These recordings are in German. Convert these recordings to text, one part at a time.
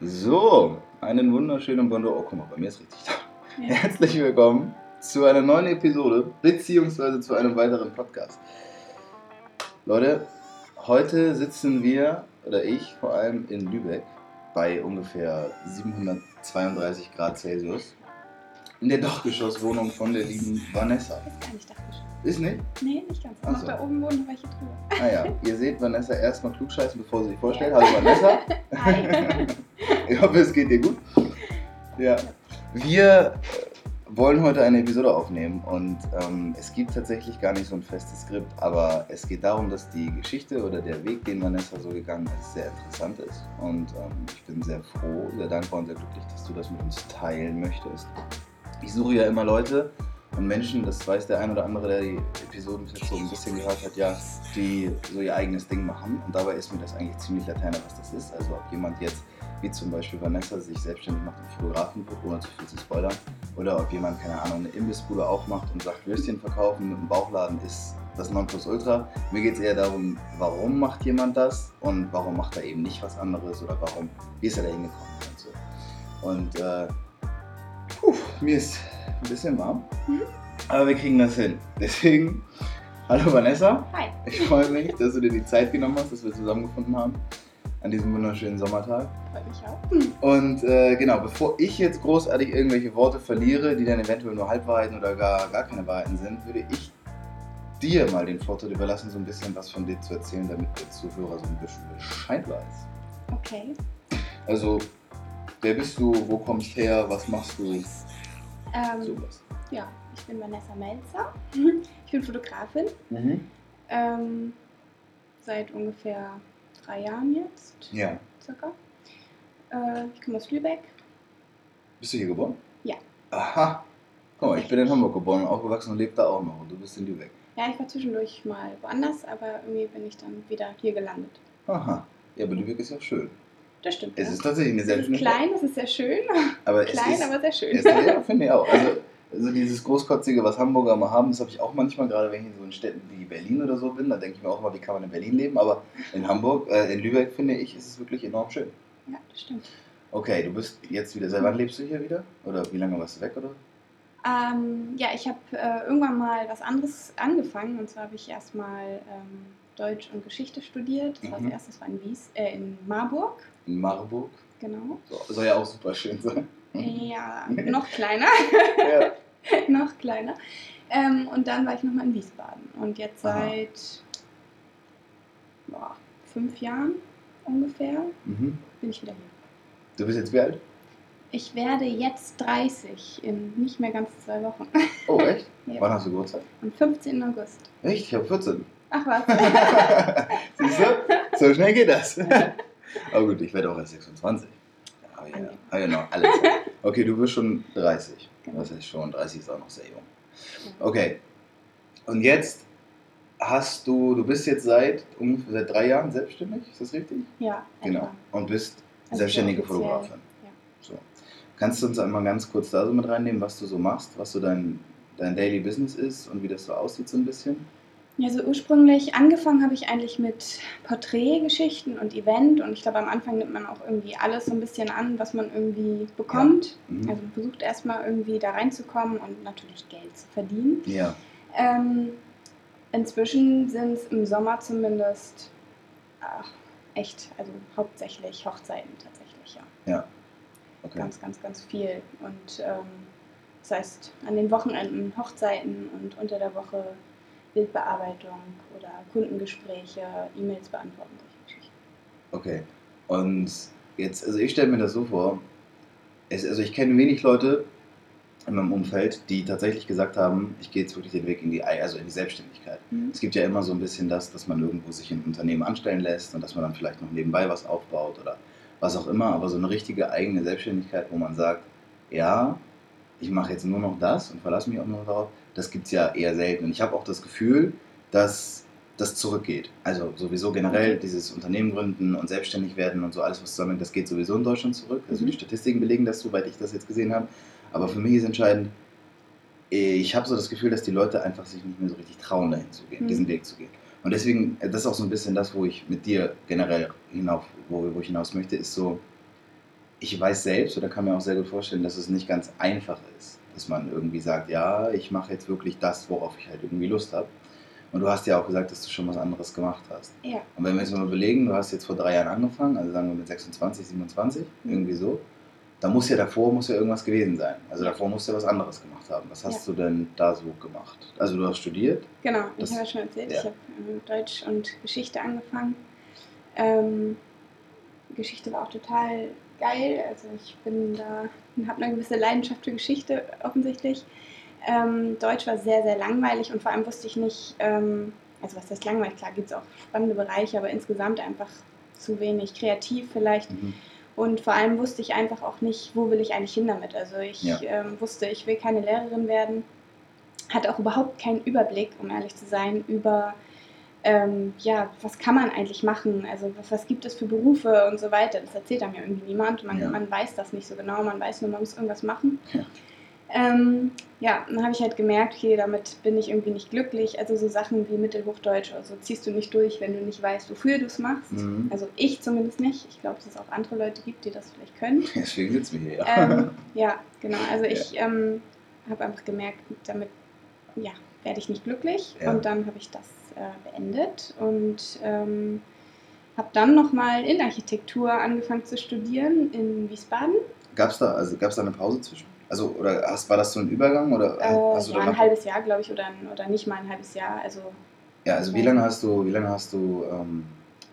So, einen wunderschönen Bonjour. Oh, guck mal, bei mir ist richtig da. Ja. Herzlich willkommen zu einer neuen Episode, beziehungsweise zu einem weiteren Podcast. Leute, heute sitzen wir, oder ich vor allem, in Lübeck bei ungefähr 732 Grad Celsius in der Dachgeschosswohnung von der lieben Vanessa. Ist gar nicht Dachgeschoss. Ist nicht? Nee, nicht ganz. Ach Noch so. da oben wohnen noch welche drüber. Ah ja, ihr seht Vanessa erstmal klugscheißen, bevor sie sich vorstellt. Hallo Vanessa. Hi. Ich hoffe, es geht dir gut. Ja. Wir äh, wollen heute eine Episode aufnehmen und ähm, es gibt tatsächlich gar nicht so ein festes Skript, aber es geht darum, dass die Geschichte oder der Weg, den Vanessa so gegangen ist, sehr interessant ist. Und ähm, ich bin sehr froh, sehr dankbar und sehr glücklich, dass du das mit uns teilen möchtest. Ich suche ja immer Leute und Menschen, das weiß der ein oder andere, der die Episoden bis so ein bisschen gehört hat, ja, die so ihr eigenes Ding machen. Und dabei ist mir das eigentlich ziemlich laterne, was das ist. Also ob jemand jetzt, wie zum Beispiel Vanessa, sich selbstständig macht und Fotografen ohne zu viel zu spoilern. Oder ob jemand, keine Ahnung, eine Imbissbude aufmacht und sagt, Würstchen verkaufen mit einem Bauchladen ist das Nonplusultra. Mir geht es eher darum, warum macht jemand das und warum macht er eben nicht was anderes oder warum, wie ist er da hingekommen und so. Und äh, mir ist ein bisschen warm, Mhm. aber wir kriegen das hin. Deswegen, hallo Vanessa. Hi. Ich freue mich, dass du dir die Zeit genommen hast, dass wir zusammengefunden haben an diesem wunderschönen Sommertag. Freut mich auch. Und äh, genau, bevor ich jetzt großartig irgendwelche Worte verliere, die dann eventuell nur Halbwahrheiten oder gar, gar keine Wahrheiten sind, würde ich dir mal den Vorteil überlassen, so ein bisschen was von dir zu erzählen, damit der Zuhörer so ein bisschen Bescheid weiß. Okay. Also, wer bist du, wo kommst her, was machst du, Ähm, sowas. ja, ich bin Vanessa Melzer. Ich bin Fotografin. Mhm. Ähm, seit ungefähr drei Jahren jetzt, Ja. circa. Äh, ich komme aus Lübeck. Bist du hier geboren? Ja. Aha. Guck mal, ich bin in Hamburg geboren aufgewachsen und lebe da auch noch und du bist in Lübeck. Ja, ich war zwischendurch mal woanders, aber irgendwie bin ich dann wieder hier gelandet. Aha. Ja, aber Lübeck ist ja schön. Das stimmt. Es ja. ist tatsächlich eine es seltene ist klein, es ist sehr schön. aber klein, es ist, aber sehr schön. Es, ja, finde ich auch. Also, also dieses Großkotzige, was Hamburger mal haben, das habe ich auch manchmal, gerade wenn ich in so in Städten wie Berlin oder so bin, da denke ich mir auch immer, wie kann man in Berlin leben, aber in Hamburg, äh, in Lübeck finde ich, ist es wirklich enorm schön. Ja, das stimmt. Okay, du bist jetzt wieder, seit wann lebst du hier wieder? Oder wie lange warst du weg, oder? Ähm, ja, ich habe äh, irgendwann mal was anderes angefangen und zwar habe ich erstmal ähm, Deutsch und Geschichte studiert. Das war Mhm. als erstes war in, Wies, äh, in Marburg, In Marburg. genau. So, soll ja auch super schön sein. Ja, noch kleiner, ja. noch kleiner. Ähm, und dann war ich nochmal in Wiesbaden und jetzt seit boah, fünf Jahren ungefähr Mhm. bin ich wieder hier. Du bist jetzt wie alt? Ich werde jetzt 30 in nicht mehr ganz zwei Wochen. Oh, echt? Ja. Wann hast du Geburtstag? Am 15. August. Echt? Ich habe 14. Ach was. Siehst du? So schnell geht das. Aber gut, ich werde auch erst 26. Ah ja, Okay. genau, alles. Okay, du bist schon 30. Genau. Das heißt schon, 30 ist auch noch sehr jung. Okay. Und jetzt hast du, du bist jetzt seit ungefähr seit drei Jahren selbstständig, ist das richtig? Ja, Genau. etwa. Und bist Also selbstständige Fotografin. ja. So. Kannst du uns einmal ganz kurz da so mit reinnehmen, was du so machst, was so dein, dein Daily Business ist und wie das so aussieht so ein bisschen? Ja, so ursprünglich angefangen habe ich eigentlich mit Porträtgeschichten und Event und ich glaube am Anfang nimmt man auch irgendwie alles so ein bisschen an, was man irgendwie bekommt. Mhm. Also versucht erstmal irgendwie da reinzukommen und natürlich Geld zu verdienen. Ja. Ähm, inzwischen sind es im Sommer zumindest ach, echt, also hauptsächlich Hochzeiten tatsächlich, ja. Okay. Ganz, ganz, ganz viel. Und ähm, das heißt, an den Wochenenden Hochzeiten und unter der Woche Bildbearbeitung oder Kundengespräche, E-Mails beantworten, solche Geschichten. Okay. Und jetzt, also ich stelle mir das so vor, es, also ich kenne wenig Leute in meinem Umfeld, die tatsächlich gesagt haben, ich gehe jetzt wirklich den Weg in die, also in die Selbstständigkeit. Es gibt ja immer so ein bisschen das, dass man irgendwo sich in ein Unternehmen anstellen lässt und dass man dann vielleicht noch nebenbei was aufbaut oder was auch immer, aber so eine richtige eigene Selbstständigkeit, wo man sagt, ja, ich mache jetzt nur noch das und verlasse mich auch nur darauf, das gibt es ja eher selten. Und ich habe auch das Gefühl, dass das zurückgeht. Also sowieso generell dieses Unternehmen gründen und selbstständig werden und so alles, was zusammenhängt, das geht sowieso in Deutschland zurück. Also Mhm. die Statistiken belegen das, soweit ich das jetzt gesehen habe. Aber für mich ist entscheidend, ich habe so das Gefühl, dass die Leute einfach sich nicht mehr so richtig trauen, dahin zu gehen, Mhm. diesen Weg zu gehen. Und deswegen, äh, das ist auch so ein bisschen das, wo ich mit dir generell hinauf, wo, wo ich hinaus möchte, ist so, ich weiß selbst oder kann mir auch sehr gut vorstellen, dass es nicht ganz einfach ist, dass man irgendwie sagt, ja, ich mache jetzt wirklich das, worauf ich halt irgendwie Lust habe. Und du hast ja auch gesagt, dass du schon was anderes gemacht hast. Ja. Und wenn wir jetzt mal überlegen, du hast jetzt vor drei Jahren angefangen, also sagen wir mit 26, 27, Mhm. irgendwie so, da muss ja davor muss ja irgendwas gewesen sein. Also davor musst du ja was anderes gemacht haben. Was hast Ja. du denn da so gemacht? Also du hast studiert? Genau, Das- ich habe ja schon erzählt, ja. ich habe ähm, Deutsch und Geschichte angefangen. Ähm, Geschichte war auch total geil. Also ich bin da, habe eine gewisse Leidenschaft für Geschichte offensichtlich. Ähm, Deutsch war sehr, sehr langweilig und vor allem wusste ich nicht, ähm, also was heißt langweilig, klar gibt es auch spannende Bereiche, aber insgesamt einfach zu wenig kreativ vielleicht. Mhm. Und vor allem wusste ich einfach auch nicht, wo will ich eigentlich hin damit. Also ich Ja. ähm, wusste, ich will keine Lehrerin werden, hatte auch überhaupt keinen Überblick, um ehrlich zu sein, über ähm, ja, was kann man eigentlich machen, also was, was gibt es für Berufe und so weiter. Das erzählt einem ja irgendwie niemand. Man, Ja. man weiß das nicht so genau, man weiß nur, man muss irgendwas machen. Ja. Ähm, ja, dann habe ich halt gemerkt, okay, damit bin ich irgendwie nicht glücklich. Also so Sachen wie Mittelhochdeutsch oder so ziehst du nicht durch, wenn du nicht weißt, wofür du es machst. Mhm. Also ich zumindest nicht. Ich glaube, dass es auch andere Leute gibt, die das vielleicht können. Deswegen sitzen wir hier, ja. ähm, ja, genau. Also ich ähm, habe einfach gemerkt, damit ja, werde ich nicht glücklich. Ja. Und dann habe ich das äh, beendet und ähm, habe dann nochmal Innenarchitektur angefangen zu studieren in Wiesbaden. Gab es da, also gab's da eine Pause zwischen? Also, oder hast, war das so ein Übergang? Oder Äh, ja, ein halbes Jahr, glaube ich, oder, ein- oder nicht mal ein halbes Jahr. Also Ja, also wie lange hast du, wie lange hast du ähm,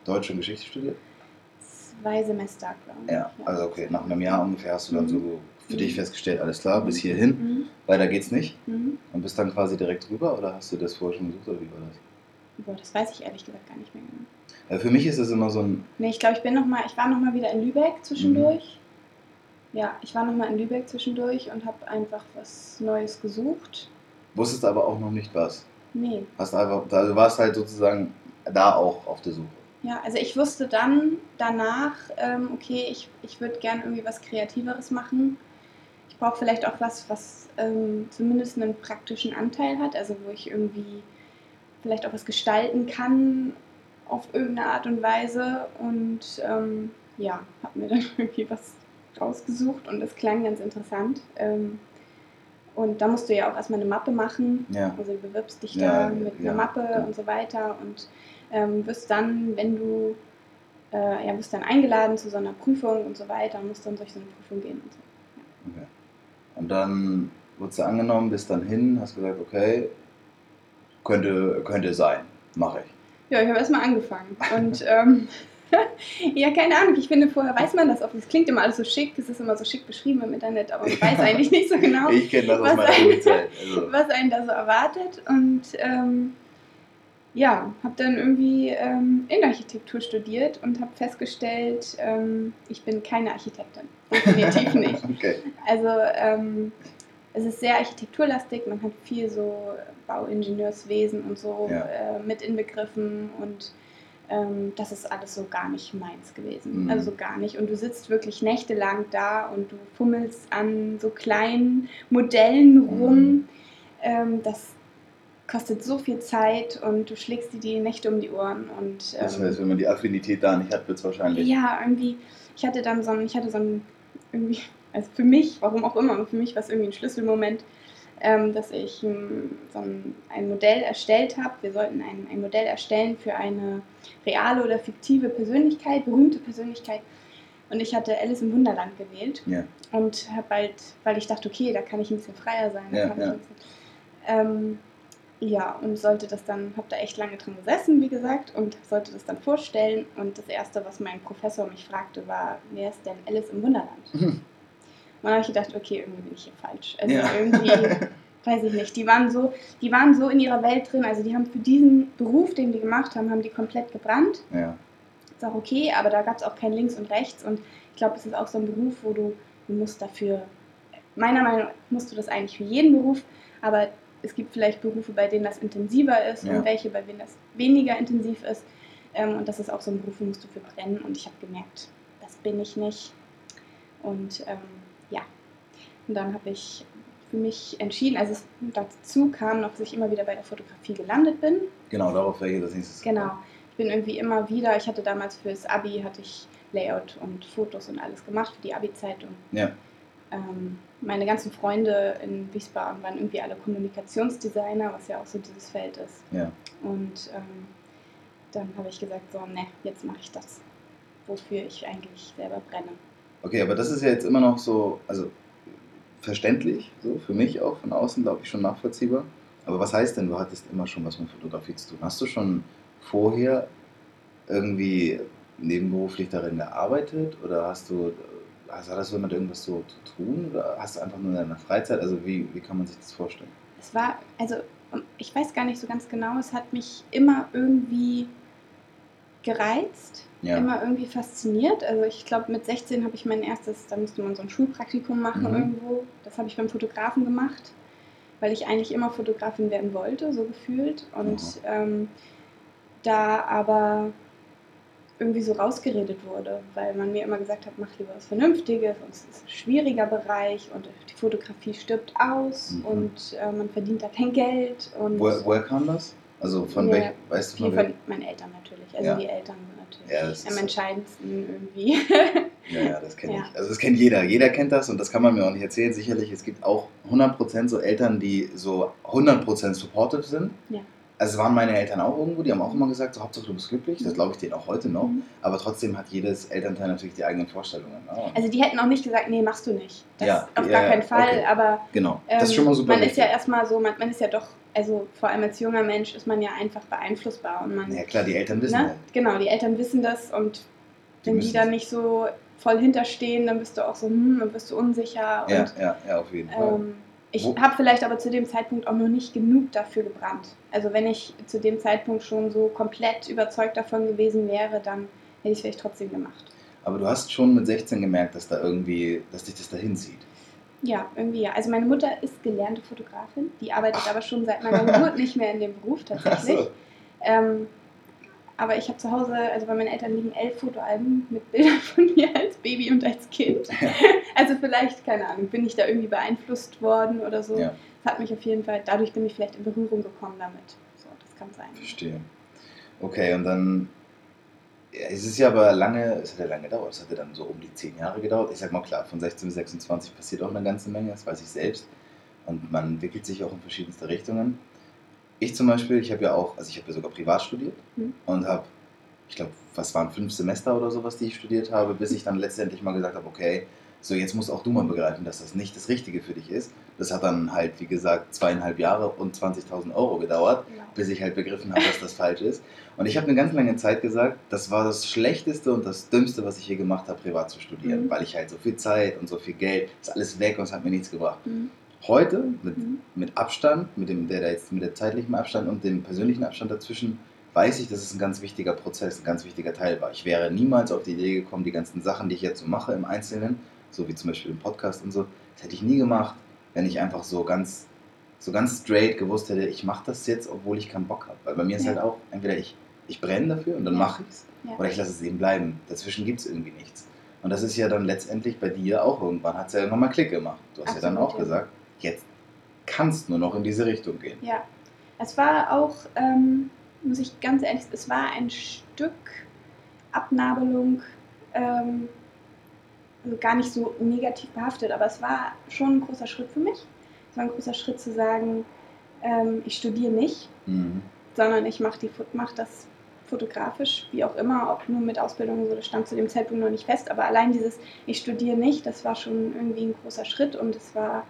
Deutsch und Geschichte studiert? zwei Semester, glaube ich. Ja, also okay, nach einem Jahr ungefähr hast du dann Mhm. so für Mhm. dich festgestellt, alles klar, bis hierhin, Mhm. weiter geht's nicht. Mhm. Und bist dann quasi direkt rüber oder hast du das vorher schon gesucht oder wie war das? Boah, das weiß ich ehrlich gesagt gar nicht mehr genau. Ja, für mich ist das immer so ein, Nee, ich glaube, ich bin noch mal, ich war noch mal wieder in Lübeck zwischendurch. Ja, ich war noch mal in Lübeck zwischendurch und habe einfach was Neues gesucht. wusstest aber auch noch nicht was. Nee, Hast einfach, also du warst halt sozusagen da auch auf der Suche. ja, also ich wusste dann danach, ähm, okay, ich, ich würde gern irgendwie was Kreativeres machen. Ich brauche vielleicht auch was, was ähm, zumindest einen praktischen Anteil hat, also wo ich irgendwie vielleicht auch was gestalten kann auf irgendeine Art und Weise. Und ähm, ja, habe mir dann irgendwie was rausgesucht und es klang ganz interessant. Ähm, und da musst du ja auch erstmal eine Mappe machen. Ja. Also du bewirbst dich Ja, da mit ja, einer Mappe und so weiter und ähm, wirst dann, wenn du, äh, ja, wirst dann eingeladen zu so einer Prüfung und so weiter und musst dann durch so eine Prüfung gehen und so. Okay. Und dann wurdest du angenommen, bist dann hin, hast gesagt, okay, könnte, könnte sein, mache ich. Ja, ich habe erstmal angefangen und ähm, ja, keine Ahnung, ich finde, vorher weiß man das oft. Es klingt immer alles so schick, es ist immer so schick beschrieben im Internet, aber man weiß eigentlich nicht so genau. Was meiner ein- Schulzeit. Also, was einen da so erwartet. Und ähm, ja, habe dann irgendwie ähm, Innenarchitektur studiert und habe festgestellt, ähm, ich bin keine Architektin. Definitiv nicht. okay. Also ähm, es ist sehr architekturlastig, man hat viel so Bauingenieurswesen und so Ja. äh, mit inbegriffen und ähm, das ist alles so gar nicht meins gewesen. Mhm. Also so gar nicht. Und du sitzt wirklich nächtelang da und du fummelst an so kleinen Modellen rum. Mhm. Das kostet so viel Zeit und du schlägst dir die Nächte um die Ohren und Das ähm, heißt, wenn man die Affinität da nicht hat, wird es wahrscheinlich. ja, irgendwie, ich hatte dann so ein, ich hatte so ein, irgendwie, also für mich, warum auch immer, aber für mich war es irgendwie ein Schlüsselmoment, ähm, dass ich ähm, so ein, ein Modell erstellt habe. Wir sollten ein, ein Modell erstellen für eine reale oder fiktive Persönlichkeit, berühmte Persönlichkeit. Und ich hatte Alice im Wunderland gewählt Ja. und habe bald, weil ich dachte, okay, da kann ich ein bisschen freier sein. Ja, ja. bisschen, ähm, ja, und sollte das dann, habe da echt lange dran gesessen, wie gesagt, und sollte das dann vorstellen. Und das Erste, was mein Professor mich fragte, war, wer ist denn Alice im Wunderland? Mhm. Und dann habe ich gedacht, okay, irgendwie bin ich hier falsch. Also Ja. irgendwie, weiß ich nicht, die waren, so, die waren so in ihrer Welt drin, also die haben für diesen Beruf, den die gemacht haben, haben die komplett gebrannt Ja. ist auch okay, aber da gab es auch kein Links und Rechts und ich glaube, es ist auch so ein Beruf, wo du, du musst dafür, meiner Meinung nach musst du das eigentlich für jeden Beruf, aber es gibt vielleicht Berufe, bei denen das intensiver ist Ja. und welche, bei denen das weniger intensiv ist ähm, und das ist auch so ein Beruf, wo musst du für brennen und ich habe gemerkt, das bin ich nicht und ähm, ja, und dann habe ich für mich entschieden, also es, dazu kam noch, dass ich immer wieder bei der Fotografie gelandet bin Genau, darauf wäre ich das nächstes. Genau. Ich bin irgendwie immer wieder, ich hatte damals fürs Abi, hatte ich Layout und Fotos und alles gemacht für die Abi-Zeitung. Ja. Ähm, meine ganzen Freunde in Wiesbaden waren irgendwie alle Kommunikationsdesigner, was ja auch so dieses Feld ist. Ja. Und ähm, dann habe ich gesagt, so, ne, jetzt mache ich das, wofür ich eigentlich selber brenne. Okay, aber das ist ja jetzt immer noch so, also verständlich, so für mich auch von außen, glaube ich, schon nachvollziehbar. Aber was heißt denn, du hattest immer schon was mit Fotografie zu tun? Hast du schon vorher irgendwie nebenberuflich darin gearbeitet oder hast du, hast, hat das so mit irgendwas so zu tun oder hast du einfach nur in deiner Freizeit? Also wie, wie kann man sich das vorstellen? Es war, also ich weiß gar nicht so ganz genau, es hat mich immer irgendwie gereizt, Ja. immer irgendwie fasziniert. Also ich glaube, mit 16 habe ich mein erstes, da musste man so ein Schulpraktikum machen Mhm. irgendwo. Das habe ich beim Fotografen gemacht, weil ich eigentlich immer Fotografin werden wollte, so gefühlt. Und Mhm. ähm, da aber irgendwie so rausgeredet wurde, weil man mir immer gesagt hat, mach lieber was Vernünftiges und es ist ein schwieriger Bereich und die Fotografie stirbt aus Mhm. und äh, man verdient da kein Geld und Woher, woher kam das? Also von Ja, welch, weißt du von von welchem? meinen Eltern natürlich. Also Ja. die Eltern sind natürlich Ja, am entscheidendsten irgendwie. Ja, ja, das kenne ich. Also das kennt jeder. Jeder kennt das und das kann man mir auch nicht erzählen. Sicherlich, es gibt auch 100% so Eltern, die so 100% supportive sind. Ja. Also waren meine Eltern auch irgendwo, die haben auch immer gesagt, so Hauptsache du bist glücklich. Das glaube ich denen auch heute noch. Mhm. Aber trotzdem hat jedes Elternteil natürlich die eigenen Vorstellungen. Und Also die hätten auch nicht gesagt, nee, machst du nicht. Das Ja, auf ja, gar keinen Fall, okay. aber genau, ähm, das ist schon mal super man ist wichtig. ja erstmal so, man, man ist ja doch, also vor allem als junger Mensch ist man ja einfach beeinflussbar und man, ja klar, die Eltern wissen ne? halt. genau, die Eltern wissen das und Die wenn die dann nicht so voll hinterstehen, dann bist du auch so, hm, dann bist du unsicher Ja, und ja, ja, auf jeden Fall. Ähm, ich habe vielleicht aber zu dem Zeitpunkt auch noch nicht genug dafür gebrannt. Also wenn ich zu dem Zeitpunkt schon so komplett überzeugt davon gewesen wäre, dann hätte ich es vielleicht trotzdem gemacht. Aber du hast schon mit 16 gemerkt, dass da irgendwie, dass dich das dahin zieht. Ja, irgendwie ja. Also meine Mutter ist gelernte Fotografin, die arbeitet aber schon seit meiner Geburt nicht mehr in dem Beruf tatsächlich. Ach so. Ähm, aber ich habe zu Hause, also bei meinen Eltern liegen elf Fotoalben mit Bildern von mir als Baby und als Kind. Also vielleicht, keine Ahnung, bin ich da irgendwie beeinflusst worden oder so. Ja. Das hat mich auf jeden Fall, dadurch bin ich vielleicht in Berührung gekommen damit. So, das kann sein. Verstehe. Okay, und dann. Ja, es ist ja aber lange, es hat ja lange gedauert. Es hat ja dann so um die zehn Jahre gedauert. Ich sag mal klar, von 16 bis 26 passiert auch eine ganze Menge, das weiß ich selbst. Und man entwickelt sich auch in verschiedenste Richtungen. Ich zum Beispiel, ich habe ja auch, also ich habe ja sogar privat studiert Mhm. und habe, ich glaube, was waren fünf Semester oder sowas, die ich studiert habe, bis ich dann letztendlich mal gesagt habe, okay, so jetzt musst auch du mal begreifen, dass das nicht das Richtige für dich ist. Das hat dann halt, wie gesagt, zweieinhalb Jahre und 20.000 Euro gedauert Ja. bis ich halt begriffen habe, dass das falsch ist. Und ich habe eine ganz lange Zeit gesagt, das war das Schlechteste und das Dümmste, was ich je gemacht habe, privat zu studieren, Mhm. weil ich halt so viel Zeit und so viel Geld, ist alles weg und es hat mir nichts gebracht. Mhm. Heute, mit, Mhm. mit Abstand, mit dem, der, der jetzt mit der zeitlichen Abstand und dem persönlichen Abstand dazwischen, weiß ich, dass es ein ganz wichtiger Prozess, ein ganz wichtiger Teil war. Ich wäre niemals auf die Idee gekommen, die ganzen Sachen, die ich jetzt so mache im Einzelnen, so wie zum Beispiel im Podcast und so, das hätte ich nie gemacht, wenn ich einfach so ganz, so ganz straight gewusst hätte, ich mache das jetzt, obwohl ich keinen Bock habe. Weil bei mir ist Ja. halt auch, entweder ich, ich brenne dafür und dann Ja. mache ich es, Ja. oder ich lasse es eben bleiben. Dazwischen gibt es irgendwie nichts. Und das ist ja dann letztendlich bei dir auch irgendwann, hat es ja irgendwann mal Klick gemacht. Du hast ja dann Absolut, auch gesagt, jetzt kannst nur noch in diese Richtung gehen. Ja, es war auch, ähm, muss ich ganz ehrlich sagen, es war ein Stück Abnabelung, ähm, also gar nicht so negativ behaftet, aber es war schon ein großer Schritt für mich. Es war ein großer Schritt zu sagen, ähm, ich studiere nicht, Mhm. sondern ich mache mach das fotografisch, wie auch immer, ob nur mit Ausbildung oder so, das stand zu dem Zeitpunkt noch nicht fest, aber allein dieses Ich studiere nicht, das war schon irgendwie ein großer Schritt und es war,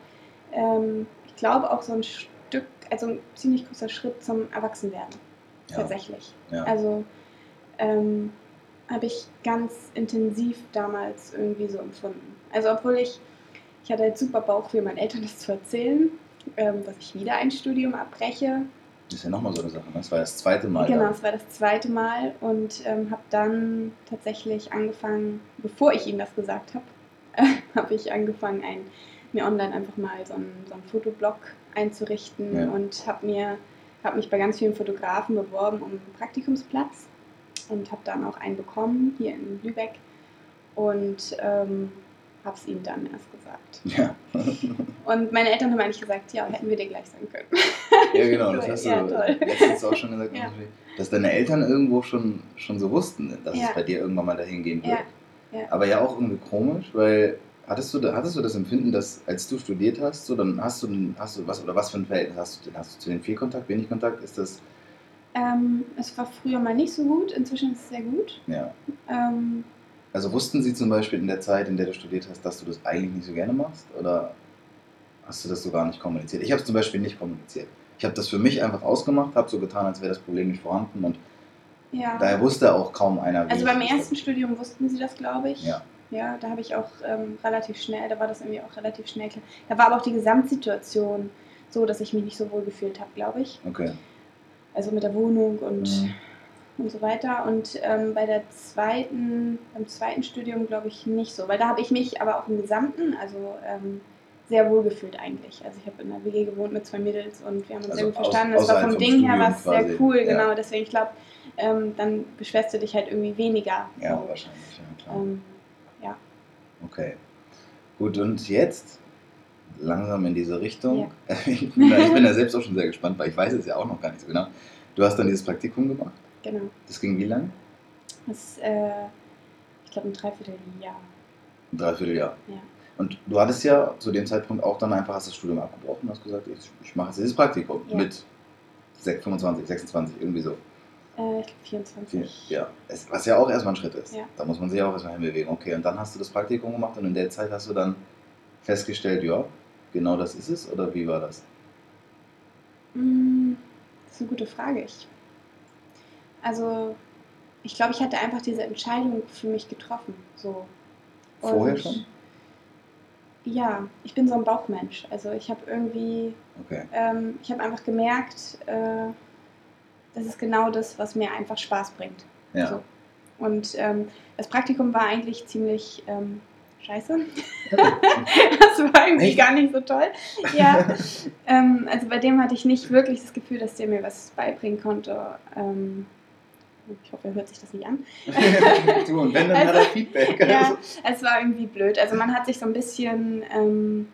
ähm, ich glaube, auch so ein Stück, also ein ziemlich großer Schritt zum Erwachsenwerden, Ja. tatsächlich. Ja. Also ähm, habe ich ganz intensiv damals irgendwie so empfunden. Also obwohl ich, ich hatte halt super Bauch für meinen Eltern das zu erzählen, ähm, dass ich wieder ein Studium abbreche, Das ist ja nochmal so eine Sache. Ne? Das war das zweite Mal. Genau, es war das zweite Mal und ähm, habe dann tatsächlich angefangen, bevor ich ihnen das gesagt habe, habe ich angefangen, ein, mir online einfach mal so einen, so einen Fotoblog einzurichten Ja. und habe mir habe mich bei ganz vielen Fotografen beworben um einen Praktikumsplatz und habe dann auch einen bekommen hier in Lübeck und ähm, habe es ihnen dann erst gesagt. Ja. Und meine Eltern haben eigentlich gesagt, ja, hätten wir dir gleich sagen können. ja, genau, das hast du Ja, letztens auch schon gesagt, Ja. dass deine Eltern irgendwo schon, schon so wussten, dass Ja. es bei dir irgendwann mal dahin gehen wird. Aber ja auch irgendwie komisch, weil hattest du, hattest du das Empfinden, dass als du studiert hast, so dann hast du, hast du was oder was für ein Verhältnis hast du denn? Hast du zu den viel Kontakt, wenig Kontakt? Ist das Ähm, es war früher mal nicht so gut, inzwischen ist es sehr gut. ja? Ähm, Also wussten sie zum Beispiel in der Zeit, in der du studiert hast, dass du das eigentlich nicht so gerne machst? Oder hast du das so gar nicht kommuniziert? Ich habe es zum Beispiel nicht kommuniziert. Ich habe das für mich einfach ausgemacht, habe so getan, als wäre das Problem nicht vorhanden und ja. daher wusste auch kaum einer, Also beim ersten Studium wussten sie das, glaube ich. Ja. Ja, da habe ich auch ähm, relativ schnell, da war das irgendwie auch relativ schnell klar. Da war aber auch die Gesamtsituation so, dass ich mich nicht so wohl gefühlt habe, glaube ich. Okay. Also mit der Wohnung und, Mhm. und so weiter. Und ähm, bei der zweiten, beim zweiten Studium glaube ich nicht so, weil da habe ich mich aber auch im Gesamten, also ähm, sehr wohl gefühlt eigentlich. Also ich habe in einer WG gewohnt mit zwei Mädels und wir haben uns Also sehr gut aus- verstanden. Das war vom Ding her Studium was sehr cool, Ja. genau. Deswegen, ich glaube, ähm, dann beschwerst du dich halt irgendwie weniger. Ja, So. wahrscheinlich, ja klar. Okay. Gut, und jetzt langsam in diese Richtung. Ja. Ich, bin da, ich bin da selbst auch schon sehr gespannt, weil ich weiß es ja auch noch gar nicht so genau. Du hast dann dieses Praktikum gemacht. Genau. Das ging wie lang? Das, äh, ich glaube, ein Dreivierteljahr. Ein Dreivierteljahr. Ja. Und du hattest ja zu dem Zeitpunkt auch dann einfach hast das Studium abgebrochen und hast gesagt, ich, ich mache jetzt dieses Praktikum Ja. mit 6, 25, 26, irgendwie so. Äh, ich glaube, 24. Ja, es, was ja auch erstmal ein Schritt ist. Ja. Da muss man sich auch erstmal hinbewegen. Okay, und dann hast du das Praktikum gemacht und in der Zeit hast du dann festgestellt, ja, genau das ist es oder wie war das? Mm, Das ist eine gute Frage. Ich, also, ich glaube, ich hatte einfach diese Entscheidung für mich getroffen. So. Vorher Und- schon? Ja, ich bin so ein Bauchmensch. Also ich habe irgendwie, Okay. ähm, ich habe einfach gemerkt, äh, das ist genau das, was mir einfach Spaß bringt. Ja. So. Und ähm, das Praktikum war eigentlich ziemlich ähm, scheiße. das war irgendwie Echt? gar nicht so toll. Ja. ähm, also bei dem hatte ich nicht wirklich das Gefühl, dass der mir was beibringen konnte. Ähm, ich hoffe, er hört sich das nicht an. du, und wenn, dann Also- hat er Feedback. ja, es war irgendwie blöd. Also man hat sich so ein bisschen, ähm,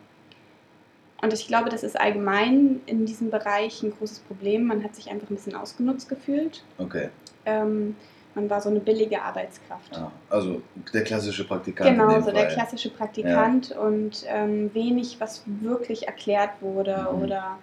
und ich glaube, das ist allgemein in diesem Bereich ein großes Problem. Man hat sich einfach ein bisschen ausgenutzt gefühlt. Okay. Ähm, man war so eine billige Arbeitskraft. Ah, also der klassische Praktikant. Genau, so der klassische Praktikant und ähm, wenig, was wirklich erklärt wurde Mhm. oder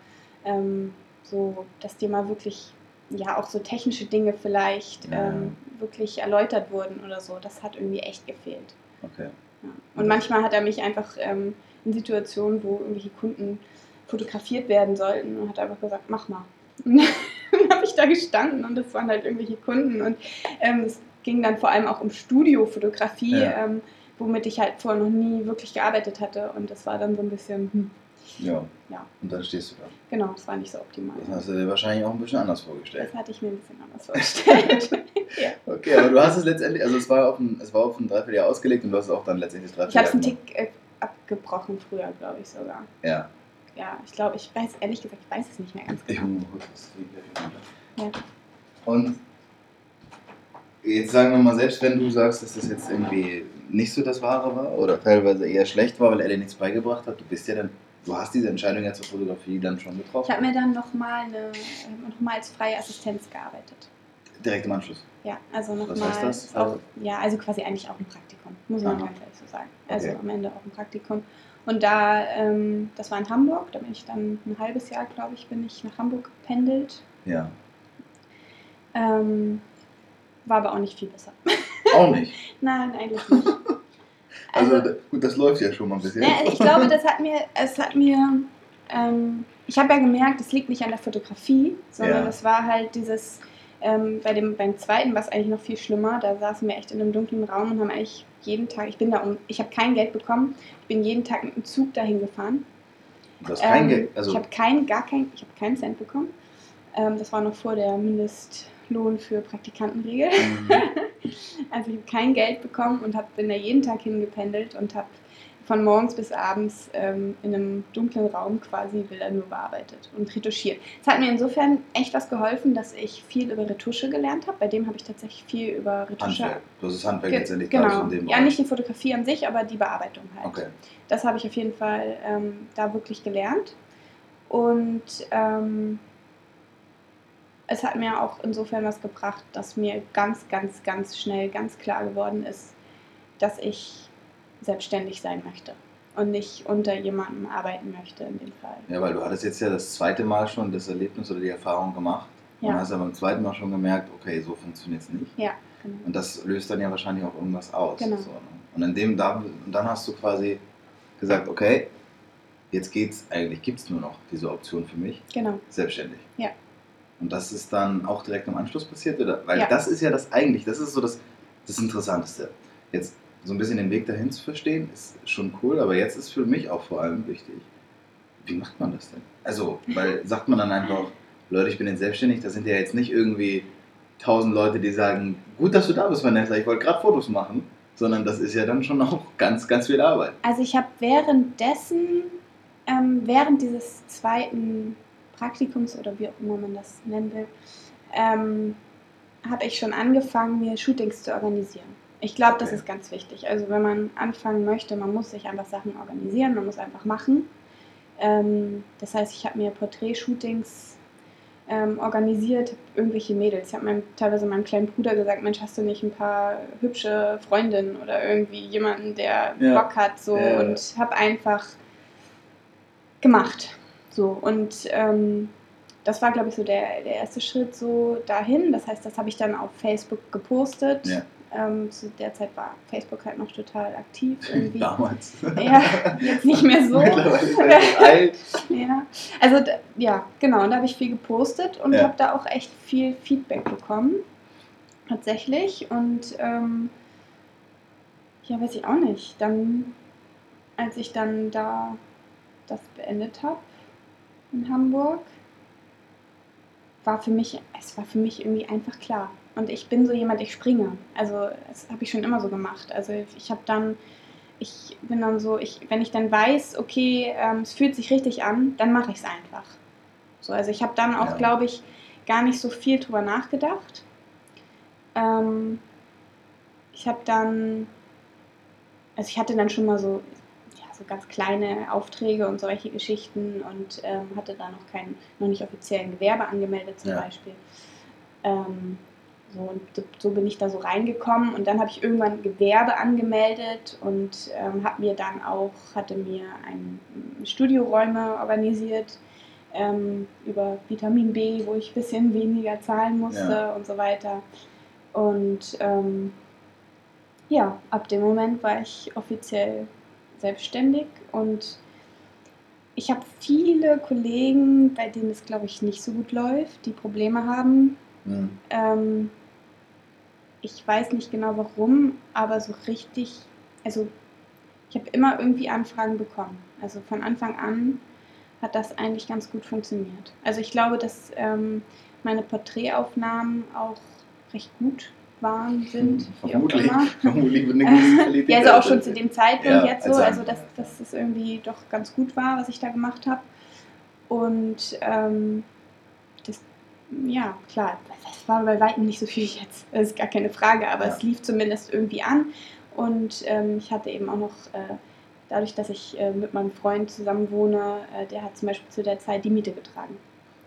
ähm, so, dass dir mal wirklich, ja, auch so technische Dinge vielleicht Ja. ähm, wirklich erläutert wurden oder so. Das hat irgendwie echt gefehlt. Okay. Ja. Und manchmal hat er mich einfach ähm, in Situationen, wo irgendwelche Kunden fotografiert werden sollten und hat einfach gesagt, mach mal. Und dann habe ich da gestanden und das waren halt irgendwelche Kunden und ähm, es ging dann vor allem auch um Studiofotografie, Ja. ähm, womit ich halt vorher noch nie wirklich gearbeitet hatte und das war dann so ein bisschen, hm, Ja. Ja. Und dann stehst du da. genau, das war nicht so optimal. Das hast du dir wahrscheinlich auch ein bisschen anders vorgestellt. Das hatte ich mir ein bisschen anders vorgestellt. ja. Okay, aber du hast es letztendlich, also es war auf ein, es war auf ein Dreivierteljahr ausgelegt und du hast es auch dann letztendlich das Ich habe es einen Dreivierteljahr Tick äh, abgebrochen früher, glaube ich sogar. Ja. Ja, ich glaube, ich weiß, ehrlich gesagt, ich weiß es nicht mehr ganz Ich, genau. ja. Und jetzt sagen wir mal, selbst wenn du sagst, dass das jetzt irgendwie nicht so das Wahre war oder teilweise eher schlecht war, weil er dir nichts beigebracht hat, du bist ja dann, du hast diese Entscheidung ja zur Fotografie dann schon Ich getroffen. habe mir dann nochmal noch mal als freie Assistenz gearbeitet. Direkt im Anschluss. Ja, also nochmal. Was heißt das? Auch, ja, also quasi eigentlich auch ein Praktikum, muss man Aha. ganz ehrlich so sagen. Also Okay. am Ende auch ein Praktikum. Und da, ähm, das war in Hamburg, da bin ich dann ein halbes Jahr, glaube ich, bin ich nach Hamburg gependelt. Ja. Ähm, war aber auch nicht viel besser. Auch nicht. Nein, eigentlich nicht. Also, Also- gut, das läuft ja schon mal ein bisschen. Ne, ich glaube, das hat mir, es hat mir, ähm, ich habe ja gemerkt, es liegt nicht an der Fotografie, sondern Ja. es war halt dieses, ähm, bei dem, beim zweiten war es eigentlich noch viel schlimmer, da saßen wir echt in einem dunklen Raum und haben eigentlich jeden Tag, ich bin da um, ich habe kein Geld bekommen, ich bin jeden Tag mit dem Zug dahin gefahren. Du hast kein Ähm, Geld. Also, ich habe kein, gar kein, ich habe keinen Cent bekommen. Ähm, das war noch vor der Mindestlohn für Praktikantenregel. Mhm. Also ich habe kein Geld bekommen und hab, bin da jeden Tag hingependelt und habe von morgens bis abends ähm, in einem dunklen Raum quasi Bilder nur bearbeitet und retuschiert. Es hat mir insofern echt was geholfen, dass ich viel über Retusche gelernt habe. Bei dem habe ich tatsächlich viel über Retusche. Handwerk. Das ist Handwerk Ge- letztendlich genau. in dem Ja, Bereich. nicht die Fotografie an sich, aber die Bearbeitung halt. Okay. Das habe ich auf jeden Fall ähm, da wirklich gelernt. Und ähm, es hat mir auch insofern was gebracht, dass mir ganz, ganz, ganz schnell ganz klar geworden ist, dass ich selbstständig sein möchte und nicht unter jemandem arbeiten möchte in dem Fall. Ja, weil du hattest jetzt ja das zweite Mal schon das Erlebnis oder die Erfahrung gemacht Ja. und hast ja beim zweiten Mal schon gemerkt, okay, so funktioniert es nicht. Ja, genau. Und das löst dann ja wahrscheinlich auch irgendwas aus. Genau. So, ne? Und in dem, da, dann hast du quasi gesagt, okay, jetzt geht's eigentlich, gibt es nur noch diese Option für mich, Genau. selbstständig. Ja. Und das ist dann auch direkt im Anschluss passiert, oder? Weil Ja. das ist ja das eigentlich, das ist so das, das Interessanteste. Jetzt so ein bisschen den Weg dahin zu verstehen, ist schon cool, aber jetzt ist für mich auch vor allem wichtig, wie macht man das denn? Also, weil sagt man dann einfach, Leute, ich bin jetzt selbstständig, das sind ja jetzt nicht irgendwie tausend Leute, die sagen, gut, dass du da bist, Vanessa, ich wollte gerade Fotos machen, sondern das ist ja dann schon auch ganz, ganz viel Arbeit. Also ich habe währenddessen, ähm, während dieses zweiten Praktikums oder wie auch immer man das nennen will, ähm, habe ich schon angefangen, mir Shootings zu organisieren. Ich glaube, das ist ganz wichtig. Also wenn man anfangen möchte, man muss sich einfach Sachen organisieren, man muss einfach machen. Ähm, das heißt, ich habe mir Porträtshootings ähm, organisiert, irgendwelche Mädels. Ich habe teilweise meinem kleinen Bruder gesagt, Mensch, hast du nicht ein paar hübsche Freundinnen oder irgendwie jemanden, der Ja. Bock hat so Ja. und habe einfach gemacht. So und ähm, das war, glaube ich, so der, der erste Schritt so dahin. Das heißt, das habe ich dann auf Facebook gepostet. Ja. Ähm, zu der Zeit war Facebook halt noch total aktiv irgendwie. Damals. Ja, jetzt nicht mehr so. Mittlerweile ist alt. Ja, also ja, genau. Und da habe ich viel gepostet und Ja. habe da auch echt viel Feedback bekommen. Tatsächlich. Und ähm, ja, weiß ich auch nicht. Dann, als ich dann da das beendet habe in Hamburg, war für mich, es war für mich irgendwie einfach klar. Und ich bin so jemand, ich springe. Also das habe ich schon immer so gemacht. Also ich habe dann ich bin dann so, ich, wenn ich dann weiß, okay, ähm, es fühlt sich richtig an, dann mache ich es einfach. So, also ich habe dann auch, Ja. glaube ich, gar nicht so viel drüber nachgedacht. Ähm, ich habe dann, also ich hatte dann schon mal so, ja, so ganz kleine Aufträge und solche Geschichten und ähm, hatte da noch kein, noch nicht offiziellen Gewerbe angemeldet zum Ja. Beispiel. Ähm, so, und so- bin ich da so reingekommen und dann habe ich irgendwann Gewerbe angemeldet und ähm, habe mir dann auch, hatte mir ein Studioräume organisiert ähm, über Vitamin B, wo ich ein bisschen weniger zahlen musste Ja. und so weiter. Und ähm, ja, ab dem Moment war ich offiziell selbstständig und ich habe viele Kollegen, bei denen es, glaube ich, nicht so gut läuft, die Probleme haben, Hm. ähm, ich weiß nicht genau warum, aber so richtig, also ich habe immer irgendwie Anfragen bekommen. Also von Anfang an hat das eigentlich ganz gut funktioniert. Also ich glaube, dass ähm, meine Porträtaufnahmen auch recht gut waren, sind, wie auch Vermutlich. immer. Vermutlich gewissen Qualität. Ja, also auch schon zu dem Zeitpunkt Ja, jetzt so, also- also dass, dass es irgendwie doch ganz gut war, was ich da gemacht habe. Und ähm, das, ja, klar, das war bei weitem nicht so viel jetzt, das ist gar keine Frage, aber Ja. es lief zumindest irgendwie an. Und ähm, ich hatte eben auch noch, äh, dadurch, dass ich äh, mit meinem Freund zusammen wohne, äh, der hat zum Beispiel zu der Zeit die Miete getragen.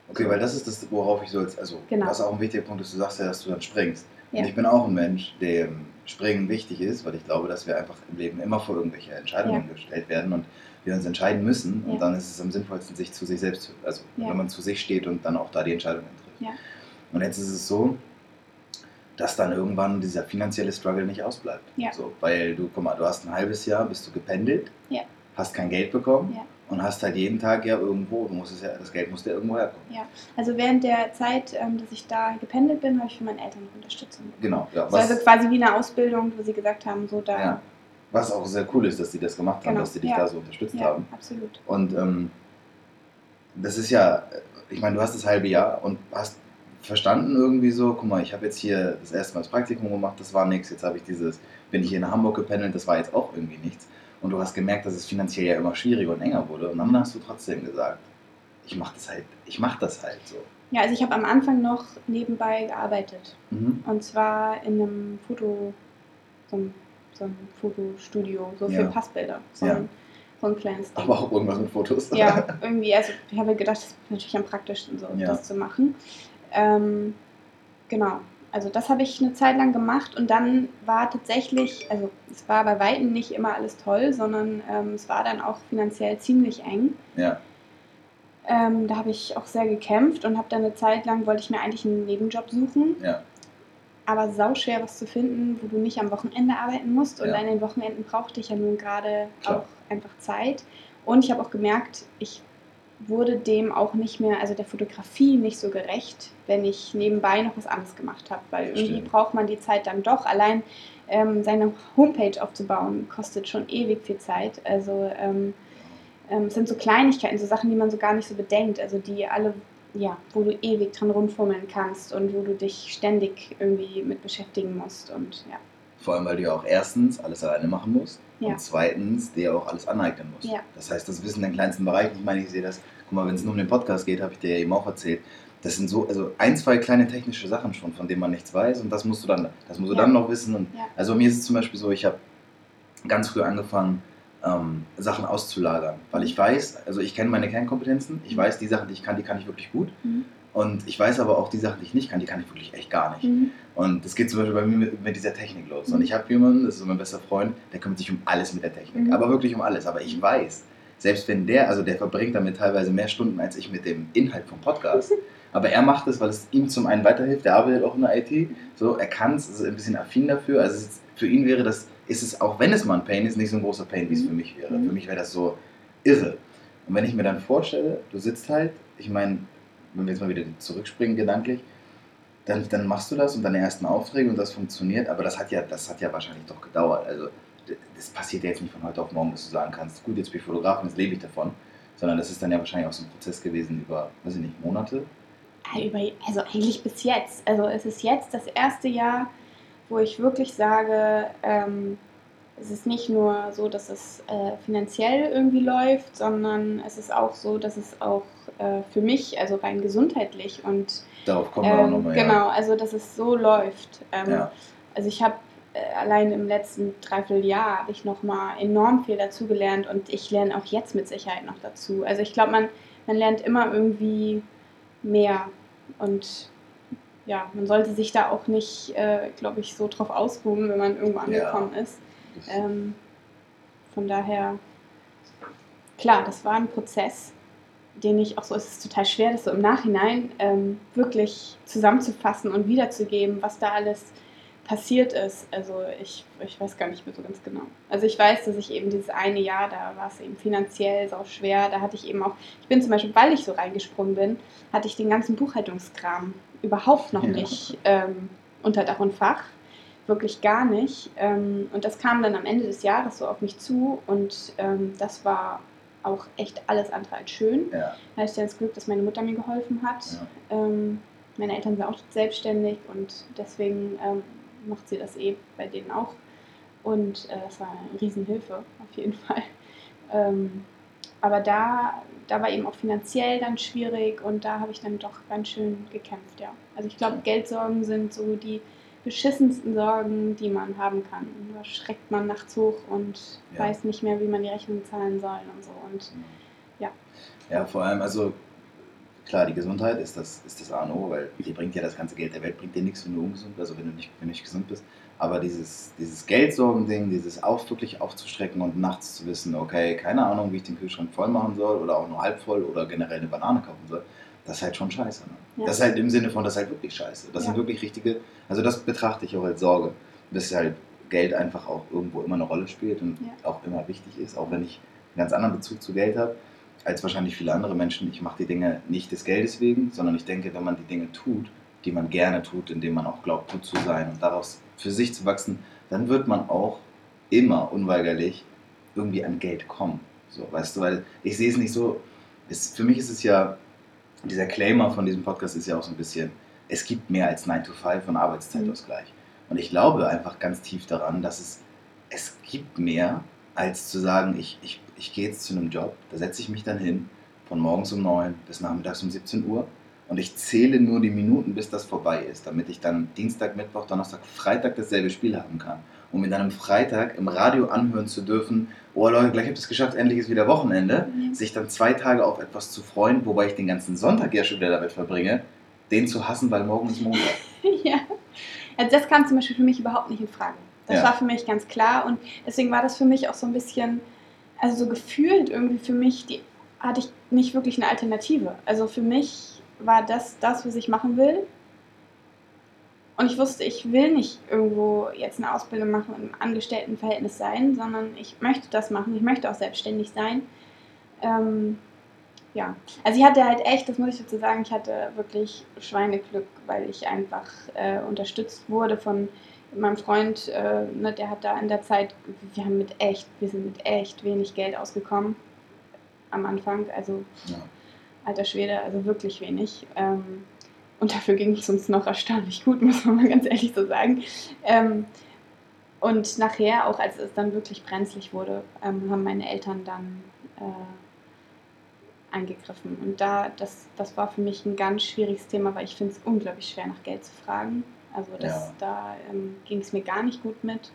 Okay, weil das ist das, worauf ich so jetzt, also Genau. was auch ein wichtiger Punkt ist, du sagst ja, dass du dann springst. Ja. Und ich bin auch ein Mensch, dem Springen wichtig ist, weil ich glaube, dass wir einfach im Leben immer vor irgendwelche Entscheidungen gestellt werden und wir uns entscheiden müssen. Ja. Und dann ist es am sinnvollsten, sich zu sich selbst zu, also Ja. wenn man zu sich steht und dann auch da die Entscheidungen trifft. Ja. Und jetzt ist es so, dass dann irgendwann dieser finanzielle Struggle nicht ausbleibt. Ja. So, weil du, guck mal, du hast ein halbes Jahr, bist du gependelt, Ja. hast kein Geld bekommen Ja. und hast halt jeden Tag ja irgendwo, du musst es ja, das Geld muss ja irgendwo herkommen. Also während der Zeit, ähm, dass ich da gependelt bin, habe ich für meine Eltern Unterstützung bekommen. Genau, ja. Das war also quasi wie eine Ausbildung, wo sie gesagt haben, so da. Ja. Was auch sehr cool ist, dass die das gemacht haben, Genau, dass die dich ja. da so unterstützt Ja, haben. absolut. Und ähm, das ist ja, ich meine, du hast das halbe Jahr und hast verstanden irgendwie so, guck mal, ich habe jetzt hier das erste Mal das Praktikum gemacht, das war nichts, jetzt habe ich dieses, bin ich hier nach Hamburg gependelt, das war jetzt auch irgendwie nichts. Und du hast gemerkt, dass es finanziell ja immer schwieriger und enger wurde. Und dann hast du trotzdem gesagt, ich mache das halt, ich mache das halt so. Ja, also ich habe am Anfang noch nebenbei gearbeitet. Mhm. Und zwar in einem Foto, so ein, so ein Fotostudio, so für Ja. Passbilder. So, Ja. ein, kleines Ding. Aber auch irgendwas mit Fotos. Ja, irgendwie, also ich habe gedacht, das ist natürlich am praktischsten so, Ja. das zu machen. Ähm, genau. also das habe ich eine Zeit lang gemacht und dann war tatsächlich, also es war bei Weitem nicht immer alles toll, sondern ähm, es war dann auch finanziell ziemlich eng. Ja. Ähm, da habe ich auch sehr gekämpft und habe dann eine Zeit lang, wollte ich mir eigentlich einen Nebenjob suchen. Ja. Aber sauschwer was zu finden, wo du nicht am Wochenende arbeiten musst. Und Ja. an den Wochenenden brauchte ich ja nun gerade auch einfach Zeit. Und ich habe auch gemerkt, ich wurde dem auch nicht mehr, also der Fotografie nicht so gerecht, wenn ich nebenbei noch was anderes gemacht habe. Weil irgendwie Stimmt. braucht man die Zeit dann doch. Allein ähm, seine Homepage aufzubauen, kostet schon ewig viel Zeit. Also ähm, ähm, es sind so Kleinigkeiten, so Sachen, die man so gar nicht so bedenkt. Also die alle, ja, wo du ewig dran rumfummeln kannst und wo du dich ständig irgendwie mit beschäftigen musst. Und ja. Vor allem, weil du ja auch erstens alles alleine machen musst Ja. und zweitens dir auch alles aneignen musst. Ja. Das heißt, das Wissen in den kleinsten Bereichen, ich meine, ich sehe das, guck mal, wenn es nur um den Podcast geht, habe ich dir ja eben auch erzählt, das sind so, also ein, zwei kleine technische Sachen schon, von denen man nichts weiß und das musst du dann, das musst du Ja. dann noch wissen. Und. Also mir ist es zum Beispiel so, ich habe ganz früh angefangen, ähm, Sachen auszulagern, weil ich weiß, also ich kenne meine Kernkompetenzen, ich Mhm. weiß, die Sachen, die ich kann, die kann ich wirklich gut Mhm. und ich weiß aber auch, die Sachen, die ich nicht kann, die kann ich wirklich echt gar nicht. Mhm. Und das geht zum Beispiel bei mir mit, mit dieser Technik los. Und Mhm. ich habe jemanden, das ist so mein bester Freund, der kümmert sich um alles mit der Technik. Mhm. Aber wirklich um alles. Aber ich weiß, selbst wenn der, also der verbringt damit teilweise mehr Stunden als ich mit dem Inhalt vom Podcast. Aber er macht es, weil es ihm zum einen weiterhilft. Der arbeitet auch in der IT. So, er kann es, ist ein bisschen affin dafür. Also ist, für ihn wäre das, ist es, auch wenn es mal ein Pain ist, nicht so ein großer Pain, wie es für mich wäre. Mhm. Für mich wäre das so irre. Und wenn ich mir dann vorstelle, du sitzt halt, ich meine, wenn wir jetzt mal wieder zurückspringen gedanklich, dann, dann machst du das und deine ersten Aufträge und das funktioniert, aber das hat ja, das hat ja wahrscheinlich doch gedauert. Also das passiert ja jetzt nicht von heute auf morgen, dass du sagen kannst, gut, jetzt bin ich Fotograf und jetzt lebe ich davon, sondern das ist dann ja wahrscheinlich auch so ein Prozess gewesen über, weiß ich nicht, Monate. Über, also eigentlich bis jetzt. Also es ist jetzt das erste Jahr, wo ich wirklich sage, ähm, es ist nicht nur so, dass es äh, finanziell irgendwie läuft, sondern es ist auch so, dass es auch äh, für mich, also rein gesundheitlich und Darauf kommen wir auch ähm, nochmal. genau, also dass es so läuft. Ähm, Ja. Also ich habe äh, allein im letzten Dreivierteljahr habe ich noch mal enorm viel dazugelernt und ich lerne auch jetzt mit Sicherheit noch dazu. Also ich glaube, man, man lernt immer irgendwie mehr und ja, man sollte sich da auch nicht, äh, glaube ich, so drauf ausruhen, wenn man irgendwo Ja. angekommen ist. Das- Ähm, von daher, klar, das war ein Prozess, den ich auch so, es ist total schwer, das so im Nachhinein ähm, wirklich zusammenzufassen und wiederzugeben, was da alles passiert ist. Also ich, ich weiß gar nicht mehr so ganz genau. Also ich weiß, dass ich eben dieses eine Jahr, da war es eben finanziell so schwer, da hatte ich eben auch, ich bin zum Beispiel, weil ich so reingesprungen bin, hatte ich den ganzen Buchhaltungskram überhaupt noch Ja. nicht ähm, unter Dach und Fach wirklich gar nicht. Ähm, und das kam dann am Ende des Jahres so auf mich zu und ähm, das war auch echt alles andere als schön. ja, Da hatte ich dann das Glück, dass meine Mutter mir geholfen hat. Ja. Ähm, meine Eltern sind auch selbstständig und deswegen ähm, macht sie das eh bei denen auch. Und äh, das war eine Riesenhilfe, auf jeden Fall. Aber da, da war eben auch finanziell dann schwierig und da habe ich dann doch ganz schön gekämpft, ja. Also ich glaube, Geldsorgen sind so die beschissensten Sorgen, die man haben kann. Da schreckt man nachts hoch und Ja. weiß nicht mehr, wie man die Rechnung zahlen soll und so. Und Ja. Ja, vor allem, also klar, die Gesundheit ist das, ist das A und O, weil die bringt ja das ganze Geld der Welt, bringt dir nichts, wenn du ungesund bist, also wenn du nicht, wenn du nicht gesund bist. Aber dieses, dieses Geldsorgen-Ding, dieses auf, wirklich aufzustrecken und nachts zu wissen, okay, keine Ahnung, wie ich den Kühlschrank voll machen soll oder auch nur halb voll oder generell eine Banane kaufen soll, das ist halt schon scheiße. Ne? Ja. Das ist halt im Sinne von, das ist halt wirklich scheiße. Das Ja. sind wirklich richtige, also das betrachte ich auch als Sorge, dass halt Geld einfach auch irgendwo immer eine Rolle spielt und Ja. auch immer wichtig ist, auch wenn ich einen ganz anderen Bezug zu Geld habe als wahrscheinlich viele andere Menschen. Ich mache die Dinge nicht des Geldes wegen, sondern ich denke, wenn man die Dinge tut, die man gerne tut, indem man auch glaubt, gut zu sein und daraus für sich zu wachsen, dann wird man auch immer unweigerlich irgendwie an Geld kommen. So, weißt du, weil ich sehe es nicht so. Es, für mich ist es ja, dieser Claimer von diesem Podcast ist ja auch so ein bisschen, es gibt mehr als 9 to 5 und Arbeitszeitausgleich. Und ich glaube einfach ganz tief daran, dass es, es gibt mehr, als zu sagen, ich, ich, ich gehe jetzt zu einem Job, da setze ich mich dann hin, von morgens um 9 bis nachmittags um 17 Uhr und ich zähle nur die Minuten, bis das vorbei ist, damit ich dann Dienstag, Mittwoch, Donnerstag, Freitag dasselbe Spiel haben kann. Um mir dann am Freitag im Radio anhören zu dürfen, oh Leute, gleich habt ihr es geschafft, endlich ist wieder Wochenende, Ja. sich dann zwei Tage auf etwas zu freuen, wobei ich den ganzen Sonntag ja schon wieder damit verbringe, den zu hassen, weil morgen ist Montag. ja. Also das kam zum Beispiel für mich überhaupt nicht in Frage. Das Ja. war für mich ganz klar und deswegen war das für mich auch so ein bisschen, also so gefühlt irgendwie für mich, die hatte ich nicht wirklich eine Alternative. Also für mich war das das, was ich machen will. Und ich wusste, ich will nicht irgendwo jetzt eine Ausbildung machen und im Angestelltenverhältnis sein, sondern ich möchte das machen. Ich möchte auch selbstständig sein. Ähm, ja, also ich hatte halt echt, das muss ich dazu sagen, ich hatte wirklich Schweineglück, weil ich einfach äh, unterstützt wurde von meinem Freund, äh, ne, der hat da in der Zeit, wir haben mit echt, wir sind mit echt wenig Geld ausgekommen am Anfang, also Ja. Alter Schwede, also wirklich wenig. Ähm, und dafür ging es uns noch erstaunlich gut, muss man mal ganz ehrlich so sagen. Ähm, und nachher, auch als es dann wirklich brenzlig wurde, ähm, haben meine Eltern dann äh, eingegriffen. Und da, das, das war für mich ein ganz schwieriges Thema, weil ich finde es unglaublich schwer, nach Geld zu fragen. Also das, Ja. da ähm, ging es mir gar nicht gut mit.